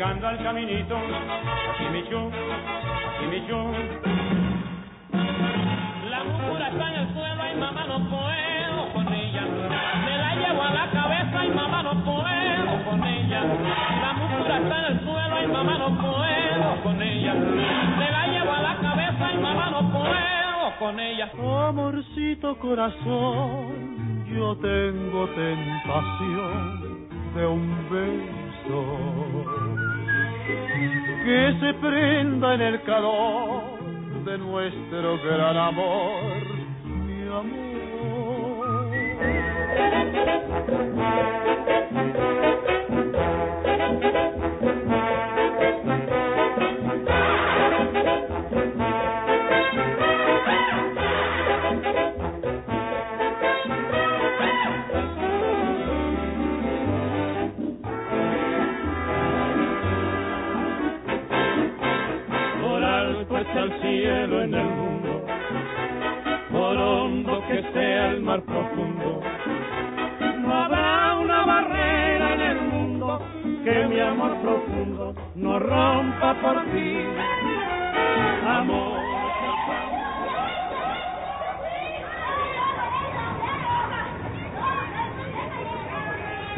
llegando al caminito, aquí me echó, aquí me echó. La muscula está en el suelo y mamá no puedo con ella. Me la llevo a la cabeza y mamá no puedo con ella. La muscula está en el suelo y mamá no puedo con ella. Me la llevo a la cabeza y mamá no puedo con ella. Amorcito corazón, yo tengo tentación de un beso que se prenda en el calor de nuestro gran amor, mi amor.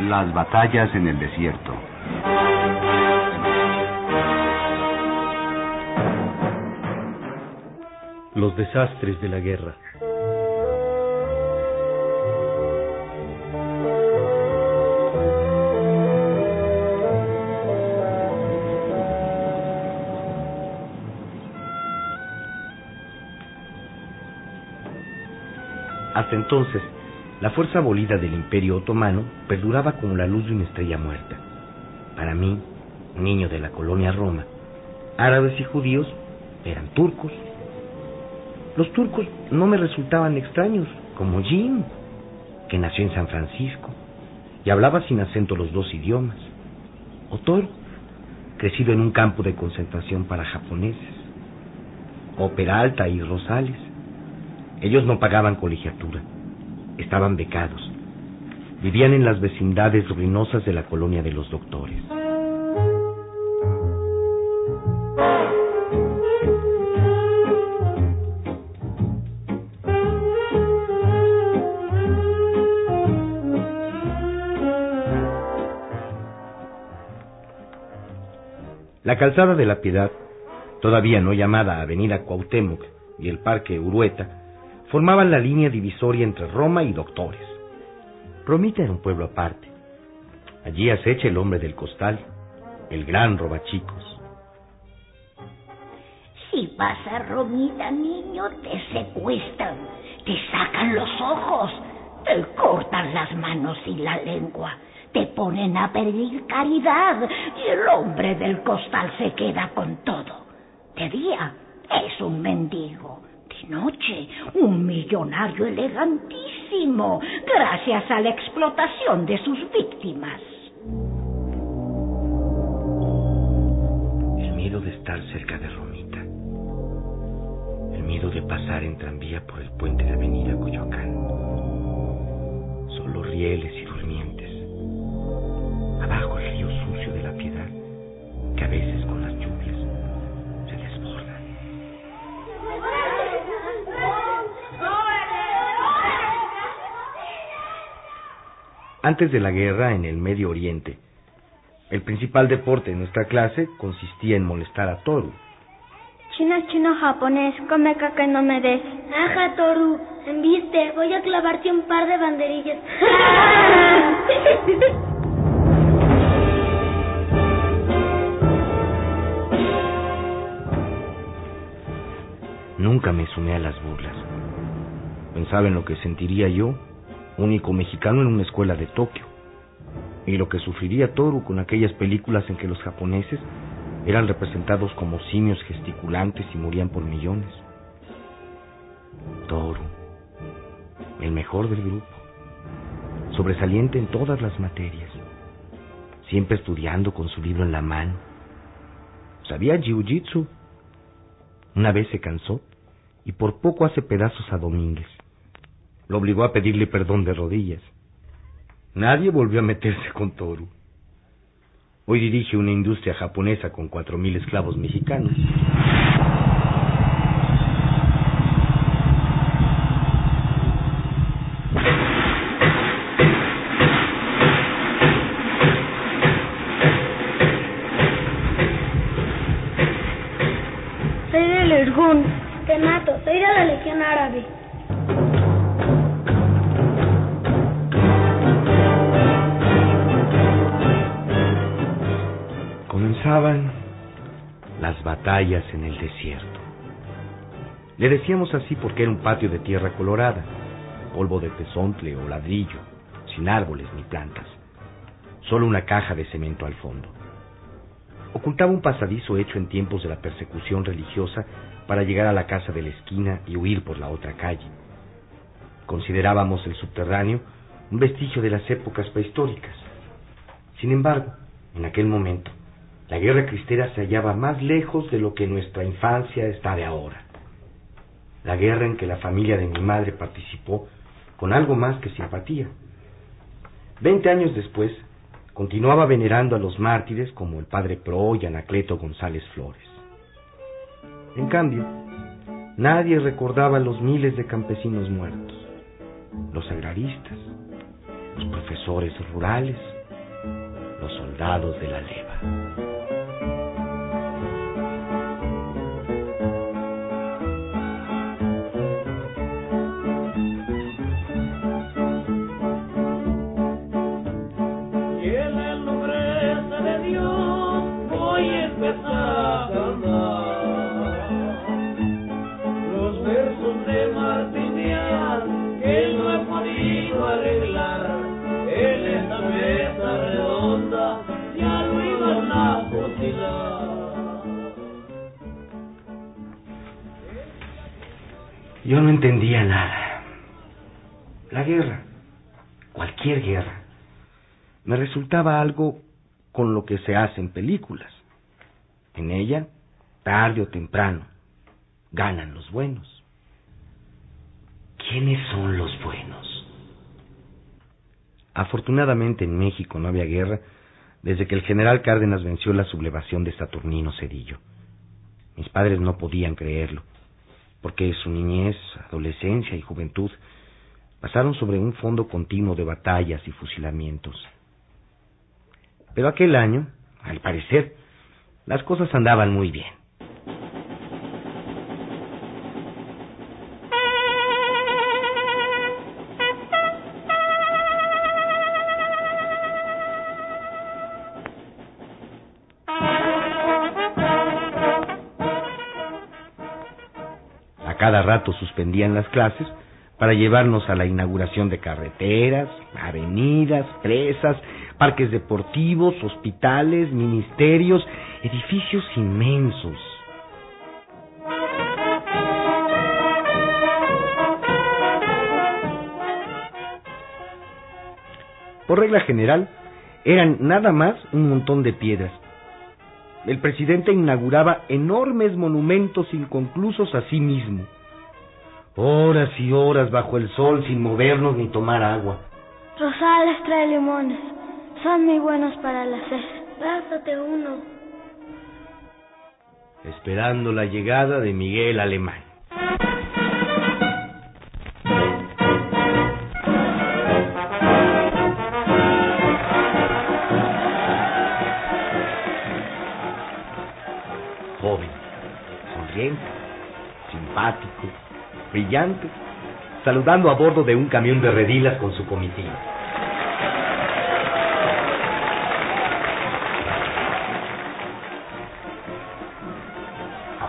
Las batallas en el desierto. Los desastres de la guerra. Hasta entonces, la fuerza abolida del Imperio Otomano perduraba como la luz de una estrella muerta. Para mí, niño de la colonia Roma, árabes y judíos eran turcos. Los turcos no me resultaban extraños, como Jim, que nació en San Francisco y hablaba sin acento los dos idiomas. O Toro, crecido en un campo de concentración para japoneses. O Peralta y Rosales. Ellos no pagaban colegiatura, estaban becados. Vivían en las vecindades ruinosas de la colonia de los doctores. La calzada de la Piedad, todavía no llamada Avenida Cuauhtémoc, y el Parque Urueta, formaban la línea divisoria entre Roma y Doctores. Romita era un pueblo aparte. Allí acecha el hombre del costal, el gran robachicos. Si vas a Romita, niño, te secuestran, te sacan los ojos, te cortan las manos y la lengua, te ponen a pedir caridad y el hombre del costal se queda con todo. De día es un mendigo, noche un millonario elegantísimo, gracias a la explotación de sus víctimas. El miedo de estar cerca de Romita. El miedo de pasar en tranvía por el puente de Avenida Coyoacán. Solo rieles y Antes de la guerra en el Medio Oriente, el principal deporte de nuestra clase consistía en molestar a Toru. Chino, chino, japonés, come caca y no me des. Ajá, Toru, enviste, voy a clavarte un par de banderillas. Nunca me sumé a las burlas. Pensaba en lo que sentiría yo, único mexicano en una escuela de Tokio, y lo que sufriría Toru con aquellas películas en que los japoneses eran representados como simios gesticulantes y morían por millones. Toru, el mejor del grupo, sobresaliente en todas las materias, siempre estudiando con su libro en la mano. Sabía jiu-jitsu. Una vez se cansó y por poco hace pedazos a Domínguez. Lo obligó a pedirle perdón de rodillas. Nadie volvió a meterse con Toru. Hoy dirige una industria japonesa con cuatro mil esclavos mexicanos. Soy del Irgun. Te mato. Soy de la Legión Árabe. Las batallas en el desierto. Le decíamos así porque era un patio de tierra colorada, polvo de tezontle o ladrillo, sin árboles ni plantas, solo una caja de cemento al fondo. Ocultaba un pasadizo hecho en tiempos de la persecución religiosa para llegar a la casa de la esquina y huir por la otra calle. Considerábamos el subterráneo un vestigio de las épocas prehistóricas. Sin embargo, en aquel momento, la guerra cristera se hallaba más lejos de lo que nuestra infancia está de ahora. La guerra en que la familia de mi madre participó con algo más que simpatía. Veinte años después, continuaba venerando a los mártires como el padre Pro y Anacleto González Flores. En cambio, nadie recordaba los miles de campesinos muertos, los agraristas, los profesores rurales, los soldados de la leva. Yo no entendía nada. La guerra, cualquier guerra, me resultaba algo con lo que se hace en películas. En ella, tarde o temprano, ganan los buenos. ¿Quiénes son los buenos? Afortunadamente en México no había guerra desde que el general Cárdenas venció la sublevación de Saturnino Cedillo. Mis padres no podían creerlo, porque su niñez, adolescencia y juventud pasaron sobre un fondo continuo de batallas y fusilamientos. Pero aquel año, al parecer, las cosas andaban muy bien. A cada rato suspendían las clases para llevarnos a la inauguración de carreteras, avenidas, presas, parques deportivos, hospitales, ministerios, edificios inmensos. Por regla general, eran nada más un montón de piedras. El presidente inauguraba enormes monumentos inconclusos a sí mismo. Horas y horas bajo el sol sin movernos ni tomar agua. Rosales trae limones. Son muy buenos para la sed. Pásate uno. Esperando la llegada de Miguel Alemán. Joven, sonriente, simpático, brillante, saludando a bordo de un camión de redilas con su comitiva.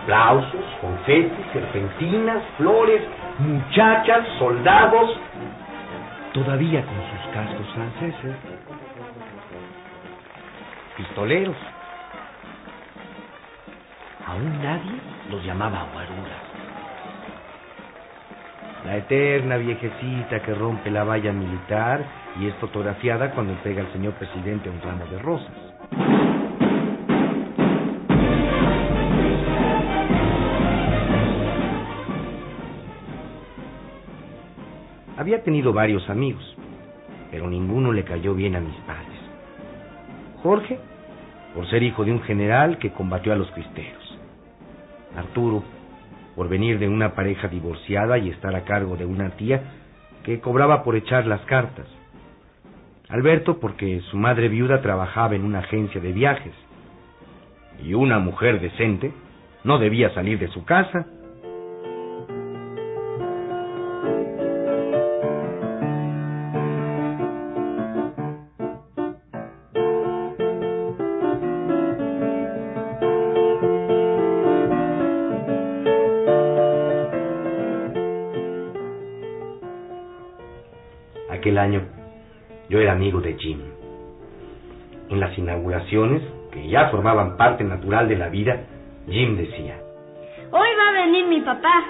Aplausos, confetis, serpentinas, flores, muchachas, soldados, todavía con sus cascos franceses, pistoleros. Aún nadie los llamaba guaruras. La eterna viejecita que rompe la valla militar y es fotografiada cuando entrega al señor presidente un ramo de rosas. Había tenido varios amigos, pero ninguno le cayó bien a mis padres. Jorge, por ser hijo de un general que combatió a los cristeros. Arturo, por venir de una pareja divorciada y estar a cargo de una tía que cobraba por echar las cartas. Alberto, porque su madre viuda trabajaba en una agencia de viajes. Y una mujer decente no debía salir de su casa Año yo era amigo de Jim. En las inauguraciones, que ya formaban parte natural de la vida, Jim decía, Hoy va a venir mi papá.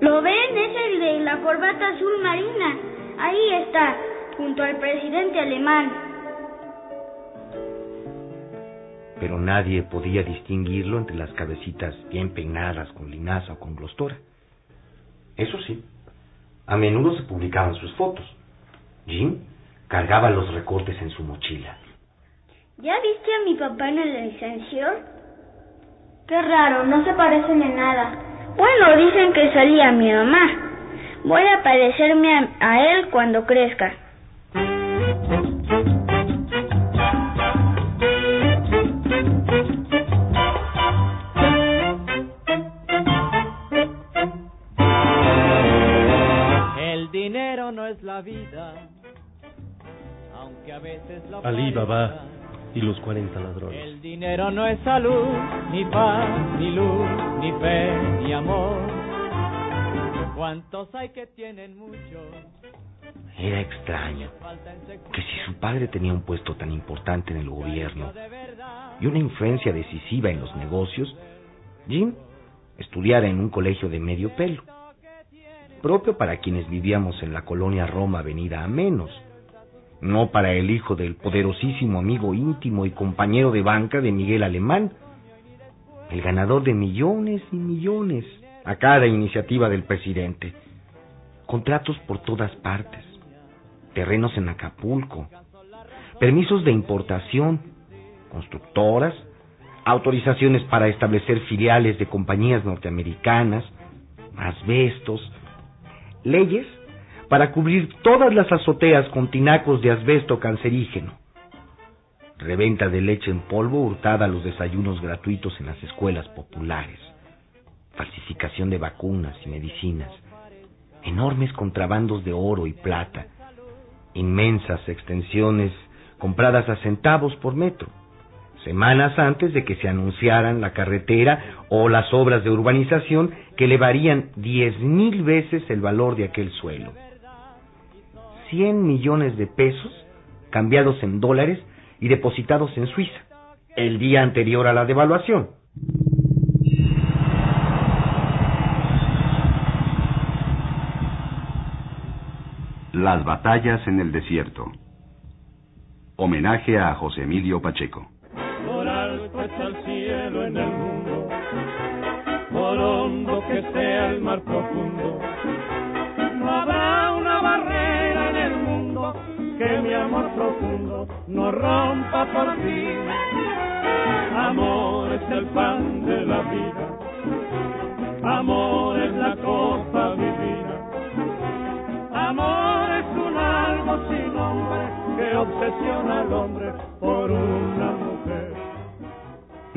¿Lo ven? Es el de la corbata azul marina. Ahí está, junto al presidente alemán. Pero nadie podía distinguirlo entre las cabecitas bien peinadas con linaza o con glostora. Eso sí, a menudo se publicaban sus fotos. Jim cargaba los recortes en su mochila. ¿Ya viste a mi papá en el licencio? Qué raro, no se parecen en nada. Bueno, dicen que salía mi mamá. Voy a parecerme a, a él cuando crezca. Es la vida, aunque a veces lo Ali Baba y los 40 ladrones. El dinero no es salud, ni paz, ni luz, ni fe, ni amor. ¿Cuántos hay que tienen mucho? Era extraño que si su padre tenía un puesto tan importante en el gobierno y una influencia decisiva en los negocios, Jim estudiara en un colegio de medio pelo, propio para quienes vivíamos en la colonia Roma Avenida a menos, no para el hijo del poderosísimo amigo íntimo y compañero de banca de Miguel Alemán, el ganador de millones y millones a cada iniciativa del presidente, contratos por todas partes, terrenos en Acapulco, permisos de importación, constructoras, autorizaciones para establecer filiales de compañías norteamericanas, asbestos, leyes para cubrir todas las azoteas con tinacos de asbesto cancerígeno, reventa de leche en polvo hurtada a los desayunos gratuitos en las escuelas populares, falsificación de vacunas y medicinas, enormes contrabandos de oro y plata, inmensas extensiones compradas a centavos por metro, semanas antes de que se anunciaran la carretera o las obras de urbanización que elevarían diez mil veces el valor de aquel suelo. Cien millones de pesos cambiados en dólares y depositados en Suiza, el día anterior a la devaluación. Las batallas en el desierto. Homenaje a José Emilio Pacheco. Alto está el cielo en el mundo, por hondo que sea el mar profundo. No habrá una barrera en el mundo que mi amor profundo no rompa por ti. Amor es el pan de la vida, amor es la copa vivida. Amor es un algo sin nombre que obsesiona al hombre por una.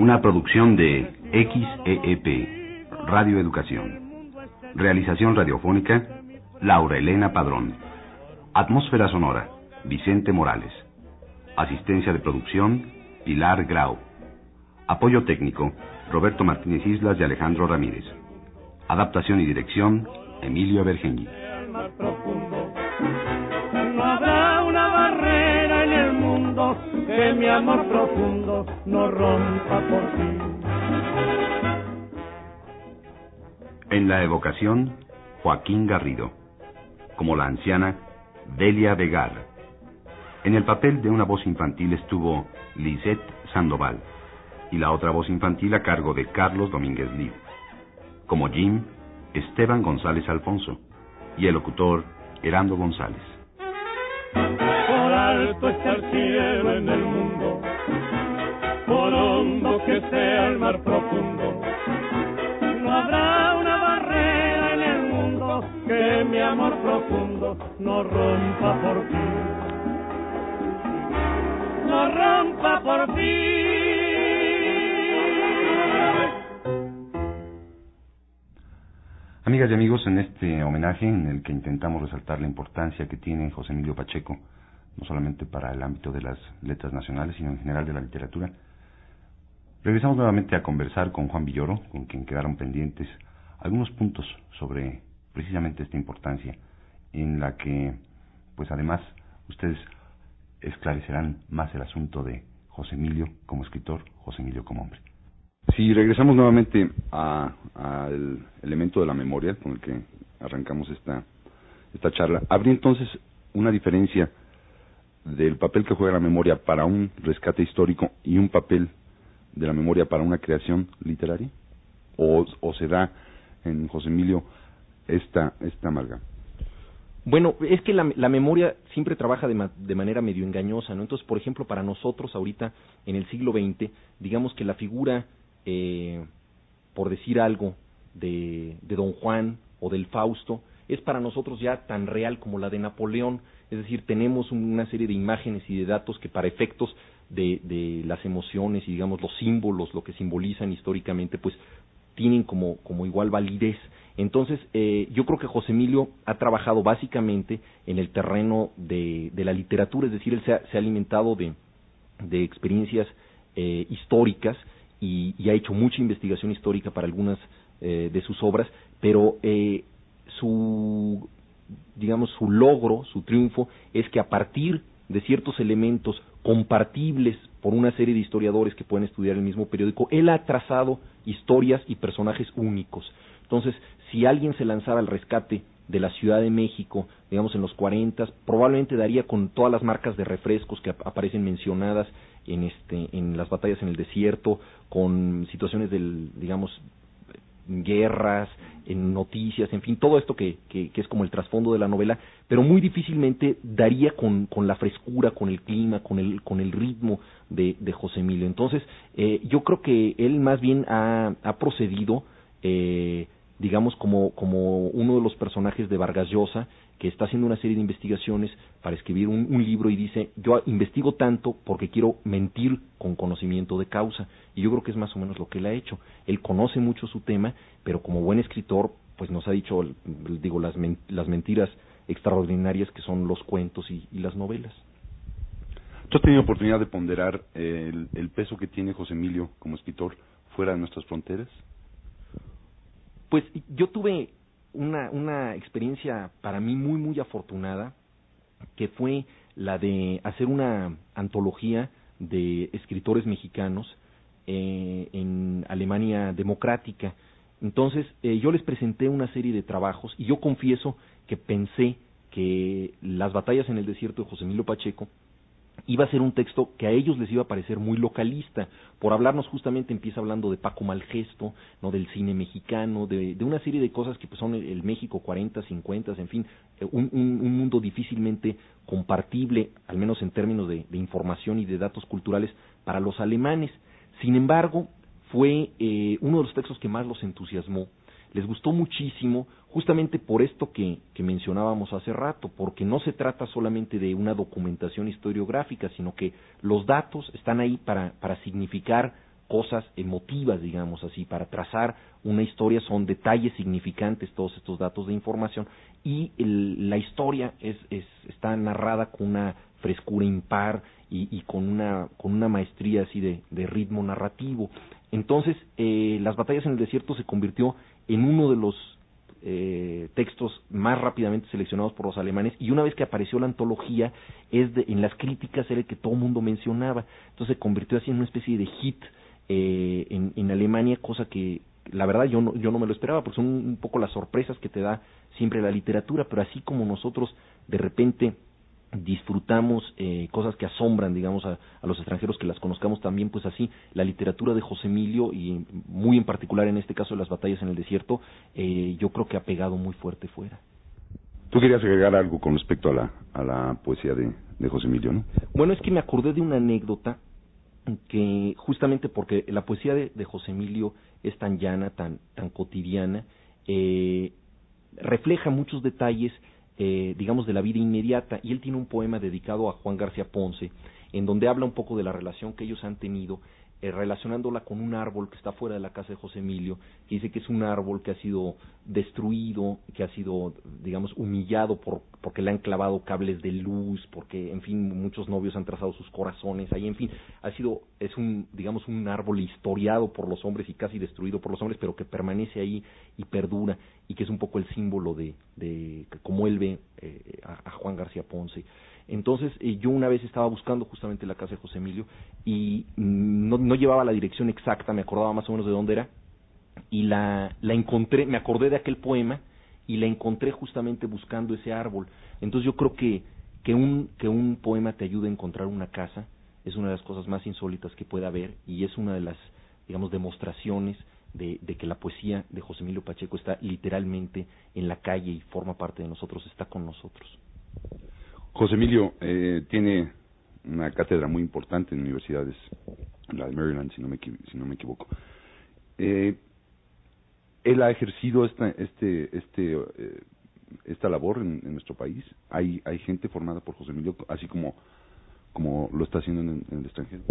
Una producción de XEEP, Radio Educación. Realización radiofónica, Laura Elena Padrón. Atmósfera sonora, Vicente Morales. Asistencia de producción, Pilar Grau. Apoyo técnico, Roberto Martínez Islas y Alejandro Ramírez. Adaptación y dirección, Emilio Bergengui. Mi amor profundo no rompa por ti. En la evocación, Joaquín Garrido. Como la anciana, Delia Vegar. En el papel de una voz infantil estuvo Lisette Sandoval. y la otra voz infantil a cargo de Carlos Domínguez Lid. Como Jim, Esteban González Alfonso y el locutor Herando González. Alto está el cielo en el mundo, por hondo que sea el mar profundo, no habrá una barrera en el mundo que mi amor profundo no rompa por ti. No rompa por ti. Amigas y amigos, en este homenaje en el que intentamos resaltar la importancia que tiene José Emilio Pacheco, no solamente para el ámbito de las letras nacionales, sino en general de la literatura, regresamos nuevamente a conversar con Juan Villoro, con quien quedaron pendientes algunos puntos sobre precisamente esta importancia, en la que, pues además, ustedes esclarecerán más el asunto de José Emilio como escritor, José Emilio como hombre. Si regresamos nuevamente al elemento de la memoria con el que arrancamos esta, esta charla, ¿habría entonces una diferencia del papel que juega la memoria para un rescate histórico y un papel de la memoria para una creación literaria? ¿O, se da en José Emilio esta, esta amalga? Bueno, es que la, la memoria siempre trabaja de, ma, de, manera medio engañosa, ¿no? Entonces, por ejemplo, para nosotros ahorita, en el siglo XX, digamos que la figura eh, por decir algo, de, de Don Juan o del Fausto, es para nosotros ya tan real como la de Napoleón. Es decir, tenemos una serie de imágenes y de datos que para efectos de, de las emociones y digamos los símbolos, lo que simbolizan históricamente, pues tienen como, igual validez. Entonces, eh, yo creo que José Emilio ha trabajado básicamente en el terreno de, de la literatura, es decir, él se ha, alimentado de, experiencias eh, históricas y, y, ha hecho mucha investigación histórica para algunas eh, de sus obras, pero eh, su, digamos, su logro, su triunfo, es que a partir de ciertos elementos compartibles por una serie de historiadores que pueden estudiar el mismo periódico, él ha trazado historias y personajes únicos. Entonces, si alguien se lanzara al rescate de la Ciudad de México, digamos en los 40, probablemente daría con todas las marcas de refrescos que ap aparecen mencionadas en este en las batallas en el desierto, con situaciones del digamos guerras, en noticias, en fin, todo esto que, que, que es como el trasfondo de la novela, pero muy difícilmente daría con, con la frescura, con el clima, con el, con el ritmo de, de José Emilio. Entonces, eh, yo creo que él más bien ha, ha procedido eh, digamos, como, como uno de los personajes de Vargas Llosa, que está haciendo una serie de investigaciones para escribir un, un, libro y dice, yo investigo tanto porque quiero mentir con conocimiento de causa. Y yo creo que es más o menos lo que él ha hecho. Él conoce mucho su tema, pero como buen escritor, pues nos ha dicho, digo, las, men las mentiras extraordinarias que son los cuentos y, y las novelas. ¿Tú has tenido oportunidad de ponderar el, el peso que tiene José Emilio como escritor fuera de nuestras fronteras? Pues yo tuve una, una experiencia para mí muy, muy afortunada, que fue la de hacer una antología de escritores mexicanos eh, en Alemania democrática. Entonces, eh, yo les presenté una serie de trabajos y yo confieso que pensé que las batallas en el desierto de José Emilio Pacheco iba a ser un texto que a ellos les iba a parecer muy localista. Por hablarnos justamente empieza hablando de Paco Malgesto, no del cine mexicano, de, de una serie de cosas que pues, son el, México 40, 50, en fin, un, un, un, mundo difícilmente compartible, al menos en términos de, de, información y de datos culturales, para los alemanes. Sin embargo, fue eh, uno de los textos que más los entusiasmó les gustó muchísimo justamente por esto que, que, mencionábamos hace rato, porque no se trata solamente de una documentación historiográfica, sino que los datos están ahí para, para significar cosas emotivas, digamos así, para trazar una historia, son detalles significantes todos estos datos de información y el, la historia es, es, está narrada con una frescura impar y, y con, una, con una maestría así de, de ritmo narrativo. Entonces, eh, las batallas en el desierto se convirtió en uno de los eh, textos más rápidamente seleccionados por los alemanes y una vez que apareció la antología es de, en las críticas era el que todo el mundo mencionaba. Entonces se convirtió así en una especie de hit eh, en, en Alemania cosa que la verdad yo no, yo no me lo esperaba porque son un, poco las sorpresas que te da siempre la literatura pero así como nosotros de repente disfrutamos eh, cosas que asombran, digamos, a, a, los extranjeros que las conozcamos también, pues así, la literatura de José Emilio y muy en particular en este caso de las batallas en el desierto, eh, yo creo que ha pegado muy fuerte fuera. Tú querías agregar algo con respecto a la, a la poesía de, de José Emilio, ¿no? Bueno, es que me acordé de una anécdota que justamente porque la poesía de, de José Emilio es tan llana, tan, tan cotidiana, eh, refleja muchos detalles eh, digamos, de la vida inmediata. Y él tiene un poema dedicado a Juan García Ponce, en donde habla un poco de la relación que ellos han tenido, eh, relacionándola con un árbol que está fuera de la casa de José Emilio, que dice que es un árbol que ha sido destruido, que ha sido, digamos, humillado por, porque le han clavado cables de luz, porque, en fin, muchos novios han trazado sus corazones ahí, en fin, ha sido, es un, digamos, un árbol historiado por los hombres y casi destruido por los hombres, pero que permanece ahí y perdura, y que es un poco el símbolo de, de como él ve eh, a, Juan García Ponce. Entonces, eh, yo una vez estaba buscando justamente la casa de José Emilio y no, no llevaba la dirección exacta, me acordaba más o menos de dónde era, y la, la encontré, me acordé de aquel poema y la encontré justamente buscando ese árbol. Entonces yo creo que, que, un, que un poema te ayude a encontrar una casa es una de las cosas más insólitas que puede haber y es una de las, digamos, demostraciones de, de, que la poesía de José Emilio Pacheco está literalmente en la calle y forma parte de nosotros, está con nosotros. José Emilio eh, tiene una cátedra muy importante en universidades, la de Maryland, si no me, si no me equivoco. Eh, él ha ejercido esta, este, este, eh, esta labor en, en, nuestro país. Hay, hay gente formada por José Emilio, así como, como lo está haciendo en, en el extranjero.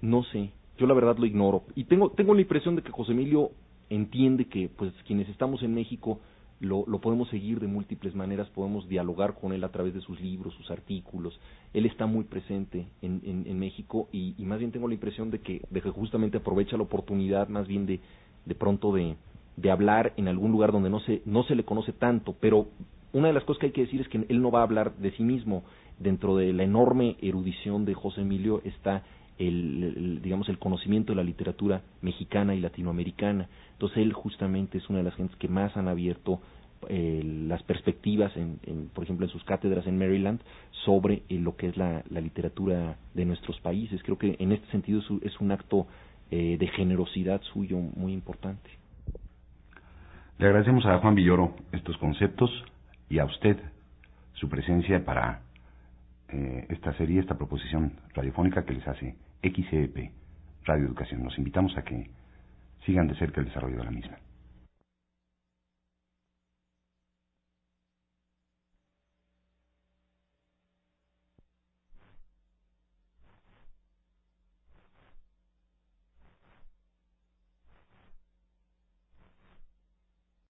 No sé, yo la verdad lo ignoro. Y tengo, tengo la impresión de que José Emilio entiende que, pues, quienes estamos en México lo, lo podemos seguir de múltiples maneras, podemos dialogar con él a través de sus libros, sus artículos. Él está muy presente en, en, en México y, más bien tengo la impresión de que, de que justamente aprovecha la oportunidad más bien de, de pronto de, de hablar en algún lugar donde no se, no se le conoce tanto, pero una de las cosas que hay que decir es que él no va a hablar de sí mismo. Dentro de la enorme erudición de José Emilio está el, digamos el conocimiento de la literatura mexicana y latinoamericana. Entonces él justamente es una de las gentes que más han abierto eh, las perspectivas, en, por ejemplo, en sus cátedras en Maryland, sobre eh, lo que es la, literatura de nuestros países. Creo que en este sentido es, es un acto eh, de generosidad suyo muy importante. Le agradecemos a Juan Villoro estos conceptos y a usted su presencia para eh, esta serie, esta proposición radiofónica que les hace XEP Radio Educación. Los invitamos a que sigan de cerca el desarrollo de la misma.